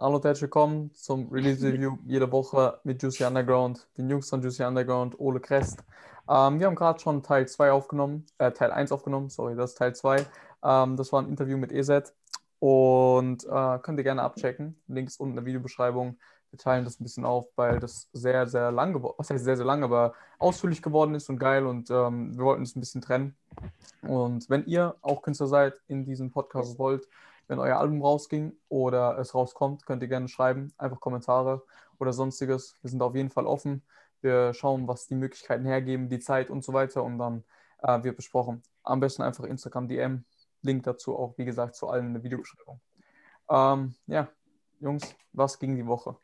Hallo und herzlich willkommen zum Release Review jede Woche mit Juicy Underground, den Jungs von Juicy Underground, Ole Crest. Ähm, wir haben gerade schon Teil 2 aufgenommen, äh, Teil 1 aufgenommen, sorry, das ist Teil 2. Ähm, das war ein Interview mit EZ und äh, könnt ihr gerne abchecken. Link ist unten in der Videobeschreibung. Wir teilen das ein bisschen auf, weil das sehr, sehr lang geworden was heißt sehr, sehr lang, aber ausführlich geworden ist und geil und ähm, wir wollten es ein bisschen trennen. Und wenn ihr auch Künstler seid, in diesem Podcast wollt, wenn euer Album rausging oder es rauskommt, könnt ihr gerne schreiben, einfach Kommentare oder sonstiges. Wir sind auf jeden Fall offen. Wir schauen, was die Möglichkeiten hergeben, die Zeit und so weiter und dann äh, wird besprochen. Am besten einfach Instagram DM. Link dazu auch, wie gesagt, zu allen in der Videobeschreibung. Ähm, ja, Jungs, was ging die Woche?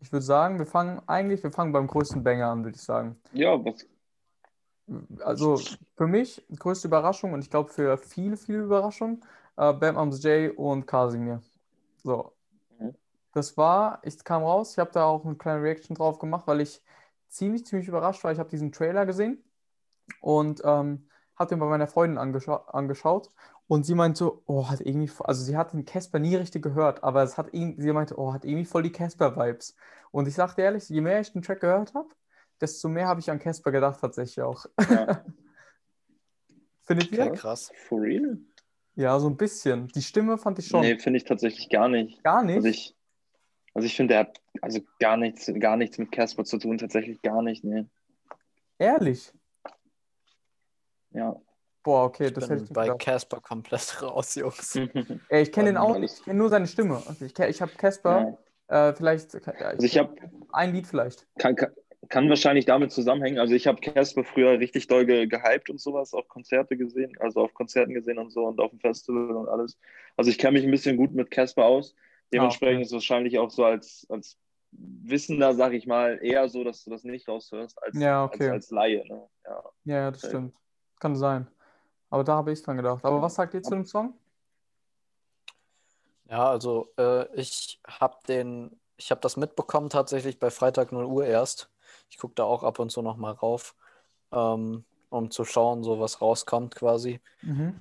Ich würde sagen, wir fangen eigentlich, wir fangen beim größten Banger an, würde ich sagen. Ja, was? Also für mich größte Überraschung und ich glaube für viele, viele Überraschungen, äh, Bam Arms J und Casimir. So. Mhm. Das war, ich kam raus, ich habe da auch eine kleine Reaction drauf gemacht, weil ich ziemlich, ziemlich überrascht war. Ich habe diesen Trailer gesehen und ähm, habe den bei meiner Freundin angescha angeschaut und sie meinte so, oh, hat irgendwie, also sie hat den Casper nie richtig gehört, aber es hat sie meinte, oh, hat irgendwie voll die Casper-Vibes. Und ich sagte ehrlich, je mehr ich den Track gehört habe, desto mehr habe ich an Casper gedacht tatsächlich auch. Ja. Findet ihr? Krass. For real? Ja, so ein bisschen. Die Stimme fand ich schon. Nee, finde ich tatsächlich gar nicht. Gar nicht? Also ich, also ich finde, der hat also gar nichts, gar nichts mit Casper zu tun, tatsächlich gar nicht, nee. Ehrlich? Ja. Boah, okay, Ich das hätte ich bei. Casper komplett raus, Jungs. Ey, ich kenne den auch nicht, ich kenne nur seine Stimme. Also ich ich habe Casper, äh, vielleicht, ja, Also ich habe ein Lied vielleicht. kann, kann, kann wahrscheinlich damit zusammenhängen. Also ich habe Casper früher richtig doll ge gehypt und sowas, auf Konzerte gesehen, also auf Konzerten gesehen und so und auf dem Festival und alles. Also ich kenne mich ein bisschen gut mit Casper aus. Dementsprechend okay. ist es wahrscheinlich auch so als, als Wissender, sag ich mal, eher so, dass du das nicht raushörst, als, Ja, okay. als, als Laie. Ne? Ja. Ja, ja, das Okay. stimmt. Kann sein. Aber da habe ich dran gedacht. Aber was sagt ihr zu dem Song? Ja, also äh, ich habe den, ich habe das mitbekommen tatsächlich bei Freitag 0 Uhr erst. Ich gucke da auch ab und zu noch mal rauf, ähm, um zu schauen, so was rauskommt quasi. Mhm.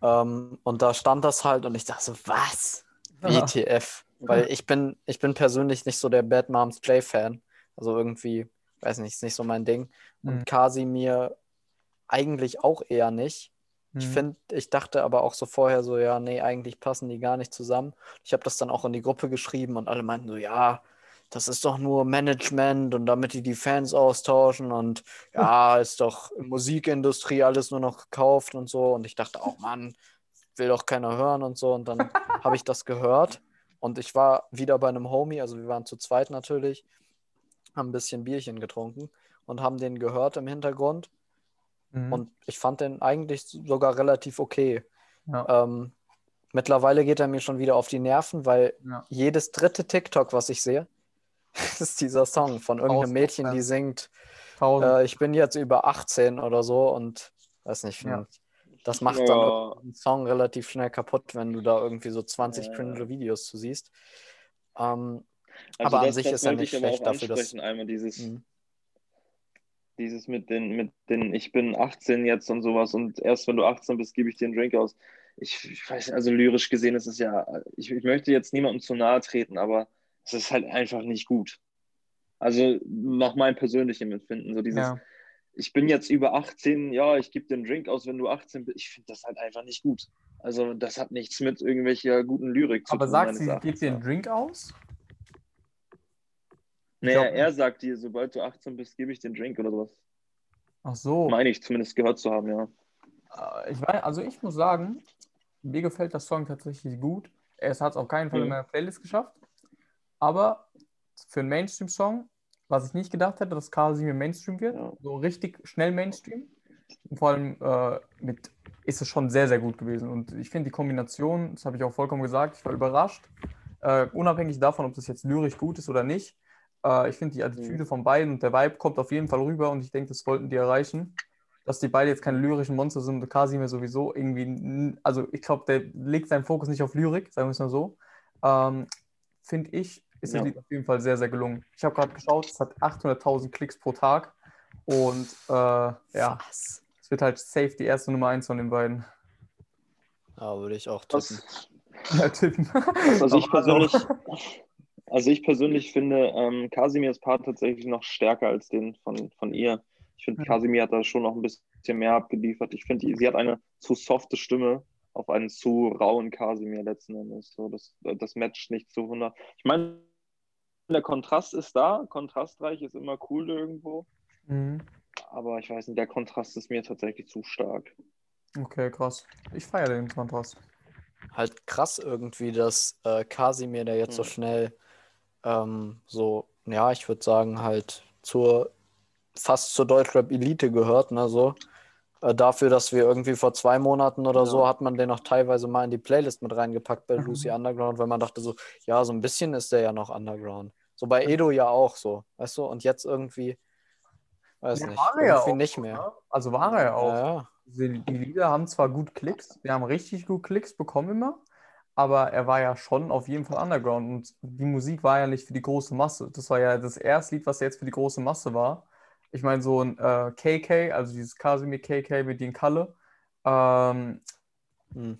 Ähm, und da stand das halt und ich dachte so, was? Ja. WTF? Weil ich bin, ich bin persönlich nicht so der Bad Moms J-Fan. Also irgendwie, weiß nicht, ist nicht so mein Ding. Und Mhm. Casimir eigentlich auch eher nicht. Ich Mhm. finde, ich dachte aber auch so vorher so, ja, nee, eigentlich passen die gar nicht zusammen. Ich habe das dann auch in die Gruppe geschrieben und alle meinten so, ja, das ist doch nur Management und damit die die Fans austauschen und ja, ist doch Musikindustrie alles nur noch gekauft und so. Und ich dachte auch, Mann, will doch keiner hören und so. Und dann habe ich das gehört und ich war wieder bei einem Homie, also wir waren zu zweit natürlich, haben ein bisschen Bierchen getrunken und haben den gehört im Hintergrund. Mhm. Und ich fand den eigentlich sogar relativ okay. ja. Ähm, mittlerweile geht er mir schon wieder auf die Nerven, weil Ja. jedes dritte TikTok, was ich sehe, ist dieser Song von irgendeinem Mädchen, die singt, äh, ich bin jetzt über 18 oder so und weiß nicht, Ja. das macht Ja. dann den Song relativ schnell kaputt, wenn du da irgendwie so 20 Ja. cringe Videos zu siehst. Ähm, Also Aber an das, sich das ist er wollte nicht schlecht dafür, dass- einmal dieses, mh. dieses mit den, mit den, ich bin 18 jetzt und sowas und erst wenn du 18 bist, gebe ich dir einen Drink aus. Ich, ich weiß, also lyrisch gesehen ist es ja, ich, ich möchte jetzt niemandem zu nahe treten, aber es ist halt einfach nicht gut. Also nach meinem persönlichen Empfinden, so dieses, ja. ich bin jetzt über 18, ja, ich gebe einen Drink aus, wenn du 18 bist. Ich finde das halt einfach nicht gut. Also das hat nichts mit irgendwelcher guten Lyrik zu Aber tun. sagt meines sie, gibt dir einen Drink aus? Naja, er sagt dir, sobald du 18 bist, gebe ich einen Drink oder sowas. Ach so. Meine ich zumindest gehört zu haben, ja. Äh, Ich weiß, also ich muss sagen, mir gefällt das Song tatsächlich gut. Es hat es auf keinen Fall in Mhm. meiner Playlist geschafft. Aber für einen Mainstream-Song, was ich nicht gedacht hätte, dass Casimir Mainstream wird, Ja. so richtig schnell Mainstream. Und vor allem äh, mit ist es schon sehr, sehr gut gewesen. Und ich finde die Kombination, das habe ich auch vollkommen gesagt, ich war überrascht. Äh, unabhängig davon, ob das jetzt lyrisch gut ist oder nicht. Äh, ich finde die Attitüde Mhm. von beiden und der Vibe kommt auf jeden Fall rüber und ich denke, das wollten die erreichen. Dass die beide jetzt keine lyrischen Monster sind und Kasimir sowieso irgendwie, also ich glaube, der legt seinen Fokus nicht auf Lyrik, sagen wir es mal so. Ähm, finde ich, ist das Ja. Lied auf jeden Fall sehr, sehr gelungen. Ich habe gerade geschaut, es hat 800.000 Klicks pro Tag und äh, ja, Was? es wird halt safe die erste Nummer eins von den beiden. Ja, würde ich auch tippen. Ja, tippen. Also ich persönlich, also ich persönlich finde ähm, Kasimirs Part tatsächlich noch stärker als den von, von ihr. Ich finde. Kasimir hat da schon noch ein bisschen mehr abgeliefert. Ich finde, sie hat eine zu softe Stimme auf einen zu rauen Kasimir letzten Endes. So, das, das matcht nicht zu 100. Ich meine, der Kontrast ist da. Kontrastreich ist immer cool irgendwo. Mhm. Aber ich weiß nicht, der Kontrast ist mir tatsächlich zu stark. Okay, krass. Ich feiere den Kontrast. Halt krass irgendwie, dass äh, Kasimir, der jetzt so Hm. schnell ähm, so, ja, ich würde sagen, halt zur fast zur Deutschrap-Elite gehört, ne, so. Äh, dafür, dass wir irgendwie vor zwei Monaten oder Ja. so hat man den noch teilweise mal in die Playlist mit reingepackt bei Mhm. Lucy Underground, weil man dachte so, ja, so ein bisschen ist der ja noch Underground. So bei Edo ja auch so, weißt du? Und jetzt irgendwie, weiß Ja, nicht, war er ja irgendwie auch, nicht mehr. ne? Also war er ja auch. Ja. Die die Lieder haben zwar gut Klicks, wir haben richtig gut Klicks bekommen immer, aber er war ja schon auf jeden Fall Underground und die Musik war ja nicht für die große Masse. Das war ja das erste Lied, was jetzt für die große Masse war. Ich meine, so ein äh, KK, also dieses Casimir KK mit den Kalle, ähm, Hm.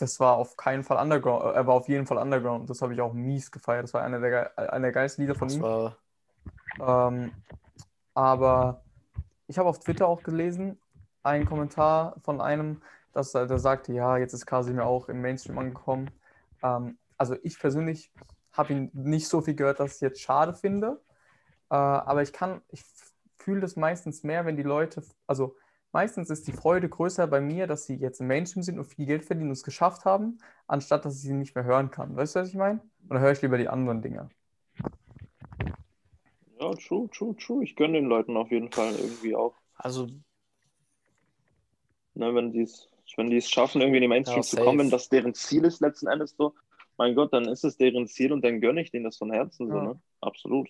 Das war auf keinen Fall Underground, äh, er war auf jeden Fall Underground. Das habe ich auch mies gefeiert. Das war einer der, ge- einer der geilsten Lieder von Das ihm. war, Ähm, aber ich habe auf Twitter auch gelesen, einen Kommentar von einem, dass er der sagte, ja, jetzt ist Kasimir auch im Mainstream angekommen. Ähm, also ich persönlich habe ihn nicht so viel gehört, dass ich es jetzt schade finde. Äh, aber ich kann, ich fühle das meistens mehr, wenn die Leute, also meistens ist die Freude größer bei mir, dass sie jetzt im Mainstream sind und viel Geld verdienen und es geschafft haben, anstatt dass ich sie nicht mehr hören kann. Weißt du, was ich meine? Und dann höre ich lieber die anderen Dinge. Ja, true, true, true. Ich gönne den Leuten auf jeden Fall irgendwie auch. also Ne, wenn die es wenn die es schaffen, irgendwie in die Mainstream Ja, zu kommen, wenn das deren Ziel ist, letzten Endes so, mein Gott, dann ist es deren Ziel und dann gönne ich denen das von Herzen so, Ja. ne? Absolut.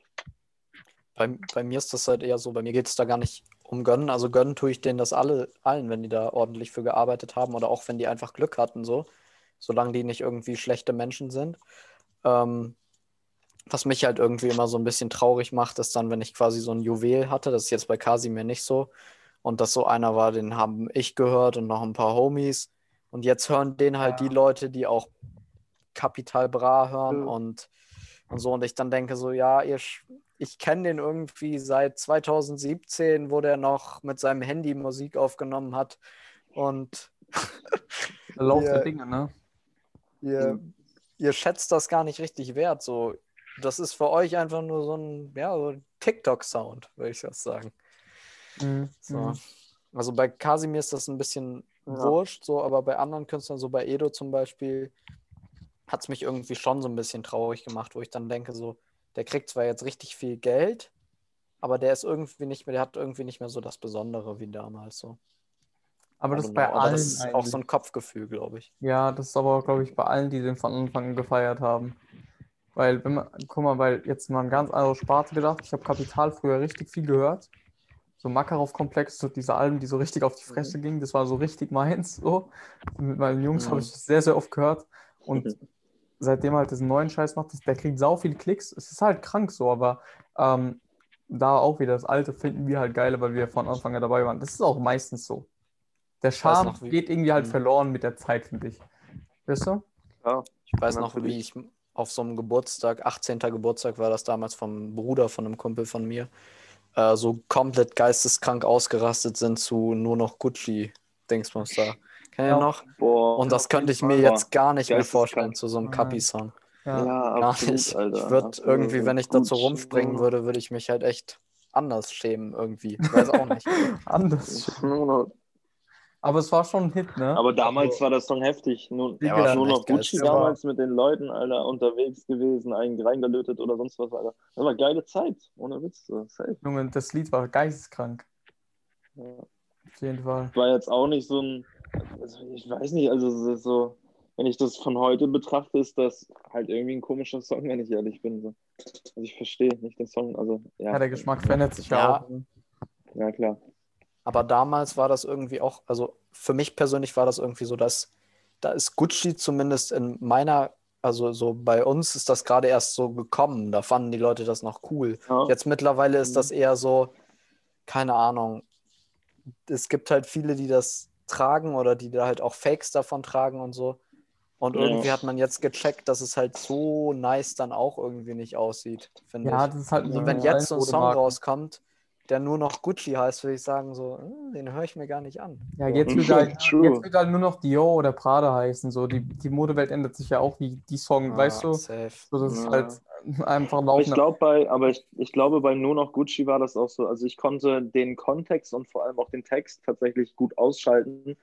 Bei, bei mir ist das halt eher so, bei mir geht es da gar nicht um Gönnen. Also gönnen tue ich denen das alle, allen, wenn die da ordentlich für gearbeitet haben oder auch wenn die einfach Glück hatten, so. Solange die nicht irgendwie schlechte Menschen sind. Ähm, was mich halt irgendwie immer so ein bisschen traurig macht, ist dann, wenn ich quasi so ein Juwel hatte, das ist jetzt bei Kasimir nicht so, und das so einer war, den haben ich gehört und noch ein paar Homies. Und jetzt hören den halt Ja. die Leute, die auch Kapital Bra hören Ja. und, und so. Und ich dann denke so, ja, ihr, ich kenne den irgendwie seit 2017, wo der noch mit seinem Handy Musik aufgenommen hat. Und Lauf der Dinge, ne? ihr, ihr schätzt das gar nicht richtig wert. So, das ist für euch einfach nur so ein, ja, so ein TikTok-Sound, würde ich das sagen. Mhm. So. Mhm. Also bei Kasimir ist das ein bisschen Ja. wurscht, so, aber bei anderen Künstlern, so bei Edo zum Beispiel, hat es mich irgendwie schon so ein bisschen traurig gemacht, wo ich dann denke, so, der kriegt zwar jetzt richtig viel Geld, aber der ist irgendwie nicht mehr, der hat irgendwie nicht mehr so das Besondere wie damals so. Aber das bei know, allen das ist auch eigentlich. so ein Kopfgefühl, glaube ich. Ja, das ist aber, glaube ich, bei allen, die den von Anfang an gefeiert haben. Weil, wenn man, guck mal, weil jetzt mal ein ganz anderes Sparte gedacht. Ich habe Kapital früher richtig viel gehört. So Makarov-Komplex, so diese Alben, die so richtig auf die Fresse gingen, das war so richtig meins. So. Mit meinen Jungs Mhm. habe ich das sehr, sehr oft gehört. Und Mhm. seitdem er halt diesen neuen Scheiß macht, der kriegt sau viele Klicks. Es ist halt krank so, aber ähm, da auch wieder das Alte finden wir halt geil, weil wir von Anfang an dabei waren. Das ist auch meistens so. Der Charme noch, geht irgendwie halt Mhm. verloren mit der Zeit, finde ich. Weißt du? Ja, Ich weiß noch, wie ich auf so einem Geburtstag, 18. Geburtstag war das damals vom Bruder von einem Kumpel von mir, äh, so komplett geisteskrank ausgerastet sind zu nur noch Gucci-Dingsbums Ja. noch? boah. Und das könnte ich mir jetzt gar nicht mehr vorstellen zu so einem Ja. Kapi-Song. Ja. ja, Gar absolut, nicht. Alter. Ich würde irgendwie, wenn ich dazu rumspringen ja. würde, würde ich mich halt echt anders schämen irgendwie. Ich weiß auch nicht. Anders. Aber es war schon ein Hit, ne? Aber damals Also, war das Song heftig. Nur, Der war nur noch geil. Gucci war- damals mit den Leuten, Alter, unterwegs gewesen, einen reingelötet oder sonst was, Alter. Das war geile Zeit, ohne Witz. So. Safe. Junge, das Lied war geisteskrank. Ja. Auf jeden Fall. War jetzt auch nicht so ein, also ich weiß nicht, also so- so, wenn ich das von heute betrachte, ist das halt irgendwie ein komischer Song, wenn ich ehrlich bin. So. Also ich verstehe nicht den Song, also ja. Ja, der Geschmack verändert sich ja, Ja. auch. Ja, klar. Aber damals war das irgendwie auch, also für mich persönlich war das irgendwie so, dass da ist Gucci zumindest in meiner, also so bei uns ist das gerade erst so gekommen. Da fanden die Leute das noch cool. Ja. Jetzt mittlerweile ist Mhm. das eher so, keine Ahnung. Es gibt halt viele, die das tragen oder die da halt auch Fakes davon tragen und so. Und Ja. irgendwie hat man jetzt gecheckt, dass es halt so nice dann auch irgendwie nicht aussieht, finde Ja, ich. das ist halt Also so wenn jetzt so ein Song rauskommt, der nur noch Gucci heißt, würde ich sagen, so, hm, den höre ich mir gar nicht an. Ja, jetzt wird, halt, jetzt wird halt nur noch Dior oder Prada heißen. So. Die, die Modewelt ändert sich ja auch wie die Song, Ah, weißt du? Safe. So, das ist Ja. halt einfach Aber ich laufen. glaube bei, aber ich, ich glaube bei nur noch Gucci war das auch so. Also ich konnte den Kontext und vor allem auch den Text tatsächlich gut ausschalten,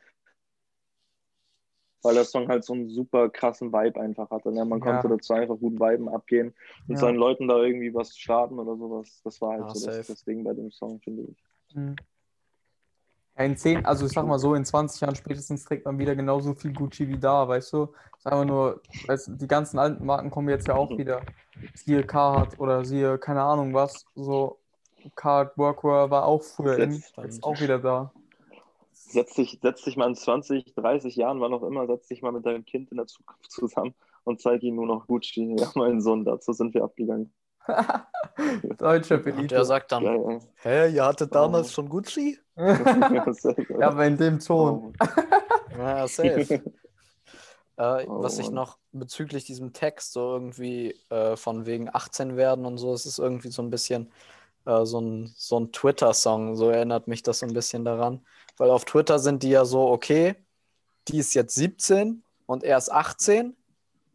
weil der Song halt so einen super krassen Vibe einfach hatte. Ne? Man Ja. konnte dazu einfach gut Viben abgehen und Ja. seinen Leuten da irgendwie was starten oder sowas. Das war halt Ja, so das, das Ding bei dem Song, finde ich. Mhm. In zehn, also ich sag mal so, in 20 Jahren spätestens trägt man wieder genauso viel Gucci wie da, weißt du? Ich sag mal nur, weißt, die ganzen alten Marken kommen jetzt ja auch Mhm. wieder. Siehe Carhartt oder siehe, keine Ahnung was, so Carhartt Workwear war auch früher in, ist auch wieder da. Setz, dich, setz dich mal in 20, 30 Jahren, wann auch immer, setz dich mal mit deinem Kind in der Zukunft zusammen und zeig ihm nur noch Gucci. Ja, mein Sohn, dazu sind wir abgegangen. Deutsche Und Elite. der sagt dann, Geil, hä, ihr hattet damals Oh. schon Gucci? ja, aber in dem Ton. Oh. Ja, safe. Äh, Oh, was ich noch bezüglich diesem Text so irgendwie äh, von wegen 18 werden und so, es ist irgendwie so ein bisschen äh, so ein, so ein Twitter-Song, so erinnert mich das so ein bisschen daran. Weil auf Twitter sind die ja so, okay, die ist jetzt 17 und er ist 18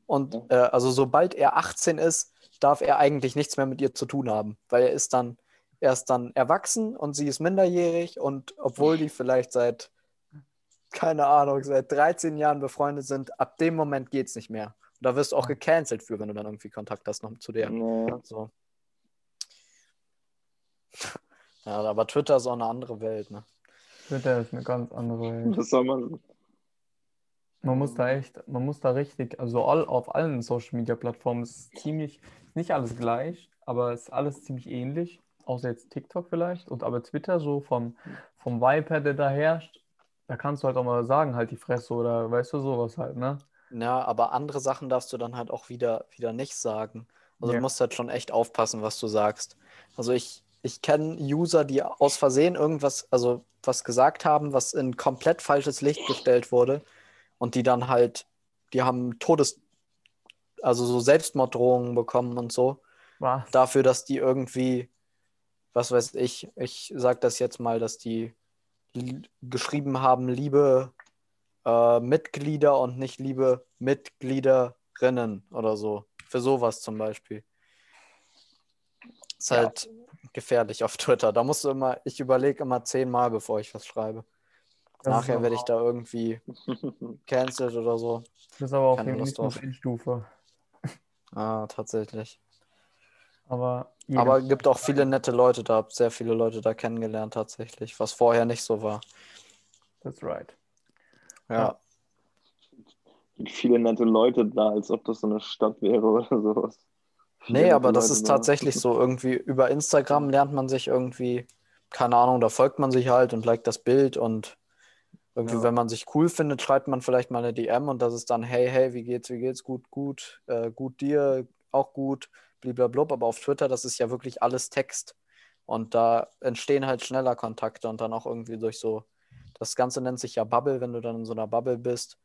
und äh, also sobald er 18 ist, darf er eigentlich nichts mehr mit ihr zu tun haben, weil er ist dann, er ist dann erwachsen und sie ist minderjährig und obwohl die vielleicht seit keine Ahnung, seit 13 Jahren befreundet sind, ab dem Moment geht es nicht mehr. Und da wirst du auch gecancelt für, wenn du dann irgendwie Kontakt hast noch zu der. Naja. So. Ja, aber Twitter ist auch eine andere Welt, ne? Twitter ist eine ganz andere Welt. Was soll man? Man muss da echt, man muss da richtig, also all, auf allen Social Media Plattformen ist ziemlich, ist nicht alles gleich, aber ist alles ziemlich ähnlich, außer jetzt TikTok vielleicht und aber Twitter so vom, vom Vibe der da herrscht, da kannst du halt auch mal sagen, halt die Fresse oder weißt du, sowas halt, ne? Ja, aber andere Sachen darfst du dann halt auch wieder, wieder nicht sagen. Also Ja. du musst halt schon echt aufpassen, was du sagst. Also ich, ich kenne User, die aus Versehen irgendwas, also was gesagt haben, was in komplett falsches Licht gestellt wurde und die dann halt, die haben Todes, also so Selbstmorddrohungen bekommen und so. Was? dafür, dass die irgendwie, was weiß ich, ich sag das jetzt mal, dass die geschrieben haben, liebe äh, Mitglieder und nicht liebe Mitgliederinnen oder so. Für sowas zum Beispiel. Ist Ja. halt gefährlich auf Twitter. Da musst du immer, ich überlege immer zehnmal, bevor ich was schreibe. Das Nachher werde ich da irgendwie cancelled oder so. Das ist aber auf Keine nur Endstufe. Ah, tatsächlich. Aber Aber gibt auch viele nette Leute da, hab sehr viele Leute da kennengelernt tatsächlich, was vorher nicht so war. that's right. Ja. Ja. Gibt viele nette Leute da, als ob das so eine Stadt wäre oder sowas. Nee, aber das ist tatsächlich so. Irgendwie über Instagram lernt man sich irgendwie, keine Ahnung, da folgt man sich halt und liked das Bild und irgendwie, Ja. wenn man sich cool findet, schreibt man vielleicht mal eine DM und das ist dann, hey, hey, wie geht's, wie geht's, gut, gut, äh, gut dir, auch gut, blablabla. Aber auf Twitter, das ist ja wirklich alles Text. Und da entstehen halt schneller Kontakte und dann auch irgendwie durch so, das Ganze nennt sich ja Bubble, wenn du dann in so einer Bubble bist,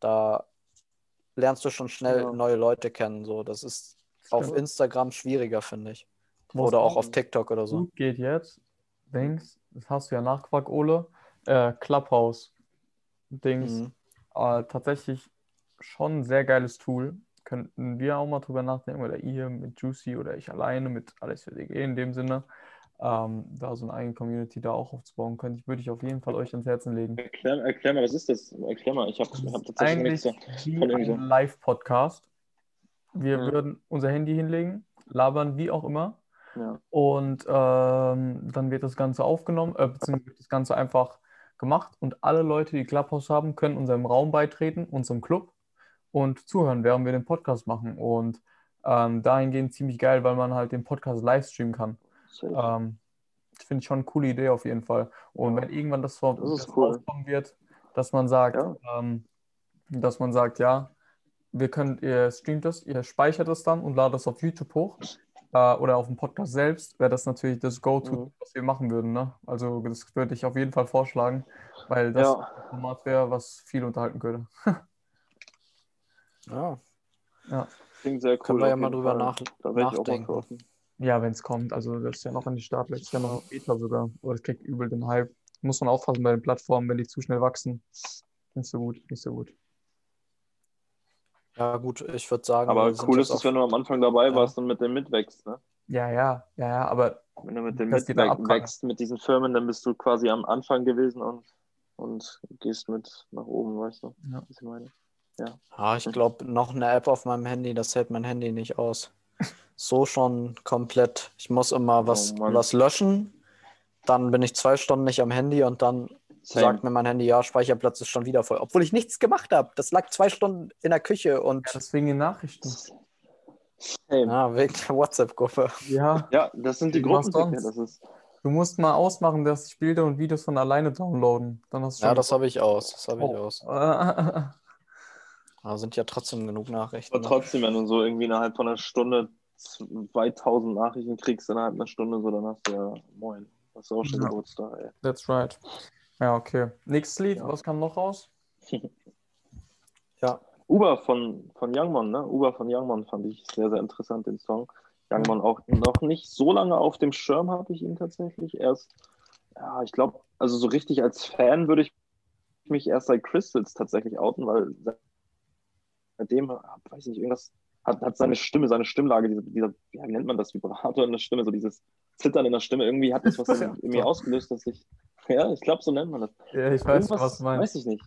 da lernst du schon schnell Ja. neue Leute kennen. So, das ist auf. Instagram schwieriger, finde ich. Was Oder auch auf TikTok oder so. geht jetzt, Dings, das hast du ja nachgefragt, Ole, äh, Clubhouse. Dings, Mhm. äh, tatsächlich schon ein sehr geiles Tool. Könnten wir auch mal drüber nachdenken, oder ihr mit Juicy oder ich alleine mit Alles für DG in dem Sinne, ähm, da so eine eigene Community da auch aufzubauen könnte, ich, würde ich auf jeden Fall euch ans Herzen legen. Erklär, erklär mal, was ist das? Erklär mal, ich habe hab tatsächlich eigentlich nichts. von so. ein Live-Podcast. Wir Ja. würden unser Handy hinlegen, labern wie auch immer. Ja. Und ähm, dann wird das Ganze aufgenommen, äh, beziehungsweise wird das Ganze einfach gemacht und alle Leute, die Clubhouse haben, können unserem Raum beitreten, unserem Club und zuhören, während wir den Podcast machen. Und ähm, dahingehend ziemlich geil, weil man halt den Podcast live streamen kann. Ähm, das finde ich schon eine coole Idee auf jeden Fall. Und Ja. wenn irgendwann das, Das das cool. rauskommen wird, dass man sagt, Ja. ähm, dass man sagt, ja, wir können, ihr streamt das, ihr speichert es dann und ladet es auf YouTube hoch äh, oder auf dem Podcast selbst, wäre das natürlich das Go-To, Mhm. was wir machen würden. Ne? Also das würde ich auf jeden Fall vorschlagen, weil das Ja. ein Format wäre, was viel unterhalten könnte. Ja. Ja, Klingt sehr cool. Können wir ja mal drüber nach, nachdenken. ja wenn es kommt. Also das ist ja noch in die Startliste, das ist ja noch Beta sogar. Aber das kriegt übel den Hype. Muss man aufpassen bei den Plattformen, wenn die zu schnell wachsen. Nicht so gut, nicht so gut. Ja, gut, ich würde sagen, Aber cool ist es, wenn du am Anfang dabei Ja. warst und mit dem mitwächst. Ne? Ja, ja, ja, ja, aber Wenn du mit dem mitwächst mit diesen Firmen, dann bist du quasi am Anfang gewesen und, und gehst mit nach oben, weißt du, Ja. was ich meine? Ja, ich glaube, noch eine App auf meinem Handy, das hält mein Handy nicht aus. So schon komplett. Ich muss immer was, Oh was löschen. Dann bin ich zwei Stunden nicht am Handy und dann Same. sagt mir mein Handy, ja, Speicherplatz ist schon wieder voll. Obwohl ich nichts gemacht habe. Das lag zwei Stunden in der Küche und deswegen die Nachrichten. Same. ja, wegen der WhatsApp-Gruppe. Ja, Ja, das sind die Gruppen. Das ist, du musst mal ausmachen, dass sich Bilder und Videos von alleine downloaden. Dann hast du Ja, das habe ich aus. Das habe ich Oh. aus. Da sind ja trotzdem genug Nachrichten. aber ne? trotzdem, wenn du so irgendwie innerhalb von einer Stunde 2000 Nachrichten kriegst, innerhalb einer Stunde, so, dann hast du ja, moin, hast du auch schon Ja. Geburtstag, ey. That's right. Ja, okay. Nächstes Lied, Ja. was kam noch raus? Ja, Uber von, von Youngmon, ne? Uber von Youngmon fand ich sehr, sehr interessant, den Song. Youngmon auch noch nicht so lange auf dem Schirm habe ich ihn tatsächlich. Erst, ja, ich glaube, also so richtig als Fan würde ich mich erst seit Crystals tatsächlich outen, weil seitdem, weiß ich nicht, irgendwas hat, hat seine Stimme, seine Stimmlage, diese, dieser, ja, wie nennt man das, Vibrator in der Stimme, so dieses Zittern in der Stimme, irgendwie hat das was in, in mir ausgelöst, dass ich, ja, ich glaube, so nennt man das. Ja, ich weiß, Irgendwas, was du meinst. Weiß ich nicht.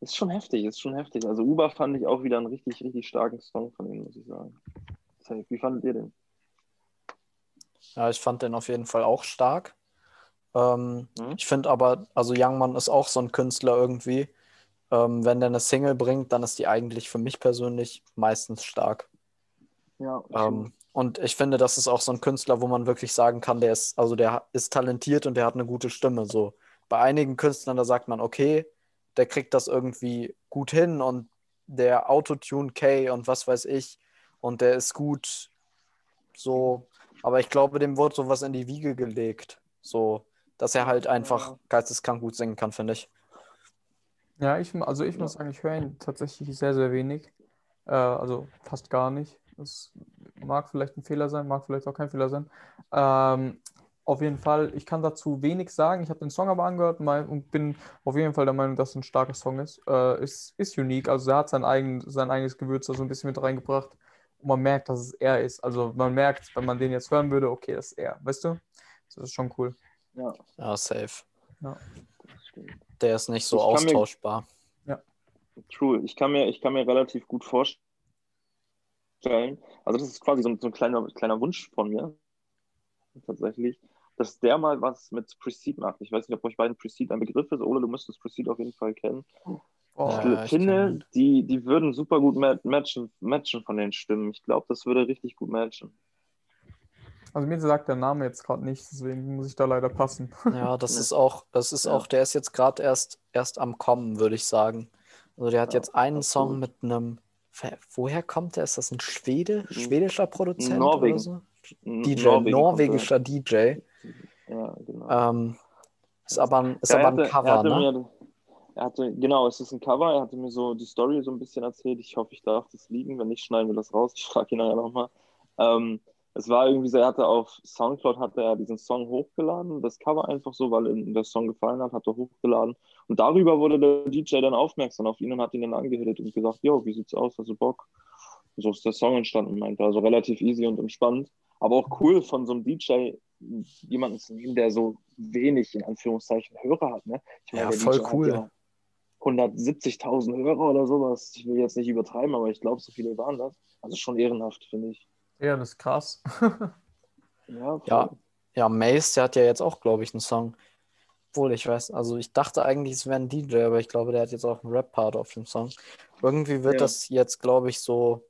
Ist schon heftig, ist schon heftig. Also Uber fand ich auch wieder einen richtig, richtig starken Song von ihm, muss ich sagen. Wie fandet ihr den? Ja, ich fand den auf jeden Fall auch stark. Ähm, Mhm. Ich finde aber, also Youngman ist auch so ein Künstler irgendwie. Ähm, wenn der eine Single bringt, dann ist die eigentlich für mich persönlich meistens stark. Ja, Ähm, und ich finde, das ist auch so ein Künstler, wo man wirklich sagen kann, der ist, also der ist talentiert und der hat eine gute Stimme. So bei einigen Künstlern, da sagt man, okay, der kriegt das irgendwie gut hin und der Autotune K und was weiß ich und der ist gut so. Aber ich glaube, dem wurde sowas in die Wiege gelegt, so, dass er halt einfach geisteskrank gut singen kann, finde ich. Ja, ich, also ich muss sagen, ich höre ihn tatsächlich sehr, sehr wenig. Äh, also fast gar nicht. Das mag vielleicht ein Fehler sein, mag vielleicht auch kein Fehler sein. Ähm, auf jeden Fall, ich kann dazu wenig sagen. Ich habe den Song aber angehört und bin auf jeden Fall der Meinung, dass es ein starker Song ist. Äh, ist, ist unique, also er hat sein, eigen, sein eigenes Gewürz da so ein bisschen mit reingebracht. Und man merkt, dass es er ist. Also man merkt, wenn man den jetzt hören würde, okay, das ist er. Weißt du? Das ist schon cool. ja, Ja, safe. stimmt. Der ist nicht so Ich kann mir- austauschbar. True. Ich kann mir, ich kann mir relativ gut vorstellen. Also, das ist quasi so ein, so ein kleiner, kleiner Wunsch von mir. Tatsächlich. Dass der mal was mit Precede macht. Ich weiß nicht, ob euch beiden Precede ein Begriff ist. Oder du müsstest Precede auf jeden Fall kennen. Oh, Ja, ich ich finde, die, die würden super gut ma- matchen, matchen von den Stimmen. Ich glaube, das würde richtig gut matchen. Also mir sagt der Name jetzt gerade nichts, deswegen muss ich da leider passen. Ja, das Ja. ist auch, das ist Ja. auch, der ist jetzt gerade erst, erst am Kommen, würde ich sagen. Also der hat Ja, jetzt einen absolut. Song mit einem, woher kommt der? Ist das ein Schwede, schwedischer Produzent Norwegen. oder so? DJ, Norwegen norwegischer DJ. er. Ja, genau. Ähm, ist aber ein, ist Ja, er aber ein hatte- er Cover, hatte ne? Mir, er hatte, genau, es ist ein Cover. Er hatte mir so die Story so ein bisschen erzählt. Ich hoffe, ich darf das liegen. Wenn nicht, schneiden wir das raus. Ich frage ihn nachher nochmal. Ähm, es war irgendwie so, er hatte auf Soundcloud hatte er diesen Song hochgeladen, das Cover einfach so, weil ihm der Song gefallen hat, hat er hochgeladen. Und darüber wurde der DJ dann aufmerksam auf ihn und hat ihn dann angehittet und gesagt, jo, wie sieht's aus, hast du Bock? Und so ist der Song entstanden, meinte er. Also relativ easy und entspannt. Aber auch cool von so einem DJ jemanden zu nehmen, der so wenig, in Anführungszeichen, Hörer hat. Ne? Ich Ja, voll DJ cool. Ja 170.000 Hörer oder sowas. Ich will jetzt nicht übertreiben, aber ich glaube, so viele waren das. Also schon ehrenhaft, finde ich. Ja, das ist krass. Ja, voll. Ja. Ja, Mace, der hat ja jetzt auch, glaube ich, einen Song. Obwohl, ich weiß, also ich dachte eigentlich, es wäre ein DJ, aber ich glaube, der hat jetzt auch einen Rap-Part auf dem Song. Irgendwie wird Ja. das jetzt, glaube ich, so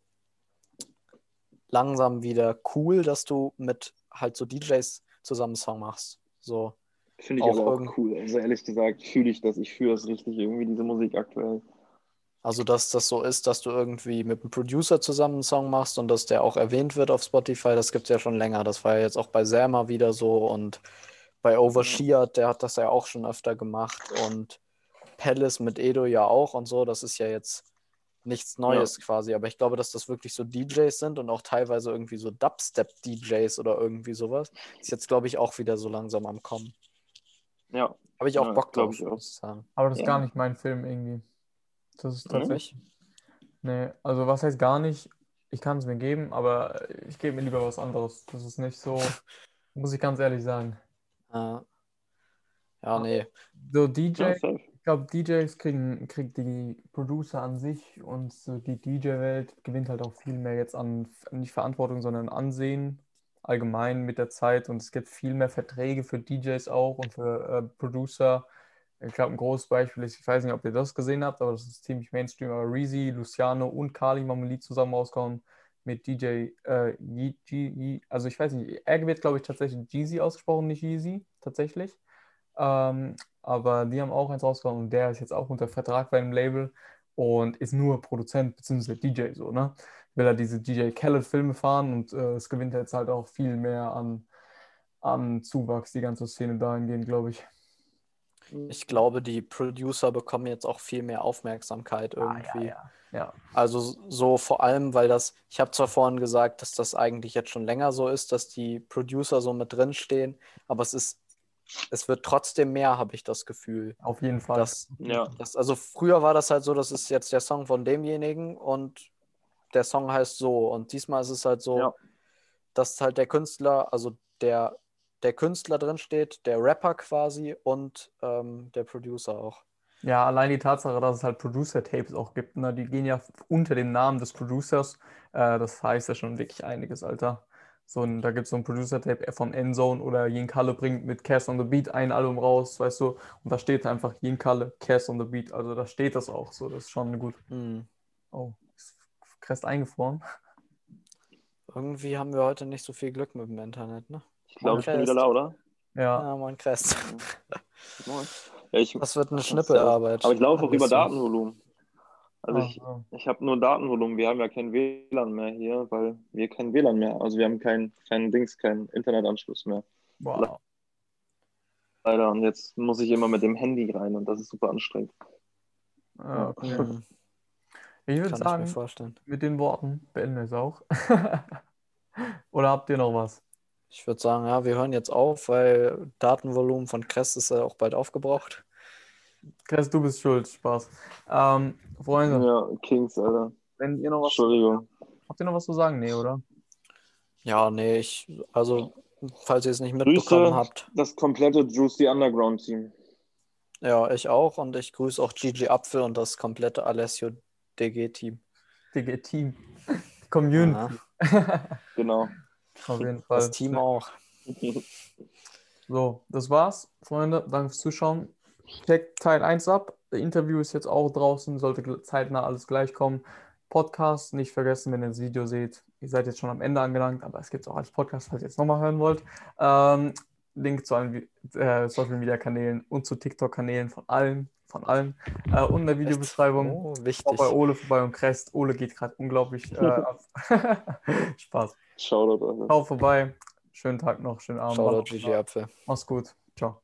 langsam wieder cool, dass du mit halt so DJs zusammen einen Song machst. So. Finde ich auch aber auch cool. Also ehrlich gesagt, fühle ich das. Ich fühle es richtig irgendwie, diese Musik aktuell. Also, dass das so ist, dass du irgendwie mit einem Producer zusammen einen Song machst und dass der auch erwähnt wird auf Spotify, das gibt es ja schon länger. Das war ja jetzt auch bei Selma wieder so und bei Oversheard, der hat das ja auch schon öfter gemacht und Palace mit Edo ja auch und so. Das ist ja jetzt nichts Neues quasi. Aber ich glaube, dass das wirklich so DJs sind und auch teilweise irgendwie so Dubstep-DJs oder irgendwie sowas. Ist jetzt, glaube ich, auch wieder so langsam am Kommen. Ja. Habe ich auch Ja, Bock drauf, ich auch. muss ich sagen. Aber das ist Ja. gar nicht mein Film irgendwie. Das ist Mhm. tatsächlich. Nee, also was heißt gar nicht? Ich kann es mir geben, aber ich gebe mir lieber was anderes. Das ist nicht so, muss ich ganz ehrlich sagen. Ja, ja nee. So DJ, Ja, ich glaube, DJs kriegen, kriegt die Producer an sich und so die DJ-Welt gewinnt halt auch viel mehr jetzt an, nicht Verantwortung, sondern Ansehen allgemein mit der Zeit und es gibt viel mehr Verträge für DJs auch und für äh, Producer. Ich glaube, ein großes Beispiel ist, ich weiß nicht, ob ihr das gesehen habt, aber das ist ziemlich Mainstream, aber Reezy, Luciano und Kali Lied zusammen rausgehauen mit DJ äh, Ye, Ye, Ye, also ich weiß nicht, er wird, glaube ich, tatsächlich Jeezy ausgesprochen, nicht Yeezy, tatsächlich. Ähm, aber die haben auch eins rausgehauen und der ist jetzt auch unter Vertrag bei einem Label und ist nur Produzent bzw. DJ so, ne? Will er diese DJ Khaled-Filme fahren und äh, es gewinnt jetzt halt auch viel mehr an, an Zuwachs, die ganze Szene dahingehend, glaube ich. Ich glaube, die Producer bekommen jetzt auch viel mehr Aufmerksamkeit irgendwie. ja, ja. Also so vor allem, weil das, ich habe zwar vorhin gesagt, dass das eigentlich jetzt schon länger so ist, dass die Producer so mit drin stehen, aber es ist, es wird trotzdem mehr, habe ich das Gefühl. Auf jeden Fall. Das, Ja. das, also früher war das halt so, das ist jetzt der Song von demjenigen und der Song heißt so. Und diesmal ist es halt so, Ja. dass halt der Künstler, also der, der Künstler drin steht, der Rapper quasi und ähm, der Producer auch. Ja, allein die Tatsache, dass es halt Producer-Tapes auch gibt, ne? Die gehen ja unter dem Namen des Producers. Äh, das heißt ja schon wirklich einiges, Alter. So ein, da gibt es so ein Producer-Tape von Endzone oder Jen Kalle bringt mit Cass on the Beat ein Album raus, weißt du, und da steht einfach Jen Kalle, Cass on the Beat. Also da steht das auch so, das ist schon gut. Hm. Oh, ist Crest eingefroren. Irgendwie haben wir heute nicht so viel Glück mit dem Internet, ne? Ich glaube, ich bin wieder da, oder? Ja, Ja, mein Crest. Moin. Ja, ich, Das wird eine Schnippelarbeit. aber ich laufe auch über. Datenvolumen. Also Ah, ich, ah. ich habe nur Datenvolumen. Wir haben ja kein WLAN mehr hier, weil wir kein WLAN mehr. Also wir haben kein, kein Dings, keinen Internetanschluss mehr. wow. Leider. Und jetzt muss ich immer mit dem Handy rein und das ist super anstrengend. Ja, okay. Ich würde kann ich sagen, mir vorstellen. mit den Worten beenden wir es auch. Oder habt ihr noch was? Ich würde sagen, ja, wir hören jetzt auf, weil Datenvolumen von Crest ist ja auch bald aufgebraucht. Chris, du bist schuld. Spaß. Ähm, Freunde, Ja, Kings, Alter. wenn ihr noch was, Entschuldigung. habt ihr noch was zu sagen? Nee, oder? Ja, nee, ich, also, falls ihr es nicht mitbekommen Grüße habt, das komplette Juicy Underground Team. ja, ich auch und ich grüße auch Gigi Apfel und das komplette Alessio DG-Team. DG Team. Die Community. Genau. Auf jeden Fall. Das Team auch. So, das war's, Freunde. Danke fürs Zuschauen. Checkt Teil 1 ab. Das Interview ist jetzt auch draußen, sollte zeitnah alles gleich kommen. Podcast nicht vergessen, wenn ihr das Video seht. Ihr seid jetzt schon am Ende angelangt, aber es gibt es auch als Podcast, falls ihr jetzt nochmal hören wollt. Ähm, Link zu allen äh, Social Media Kanälen und zu TikTok-Kanälen von allen, von allen. Äh, und in der Videobeschreibung. Oh, Auch wichtig. bei Ole vorbei und Crest. Ole geht gerade unglaublich äh, ab. Spaß. Shoutout, Alter. Schau vorbei. Schönen Tag noch, schönen Abend. Shoutout Gigi Apfel. Mach's gut. Ciao.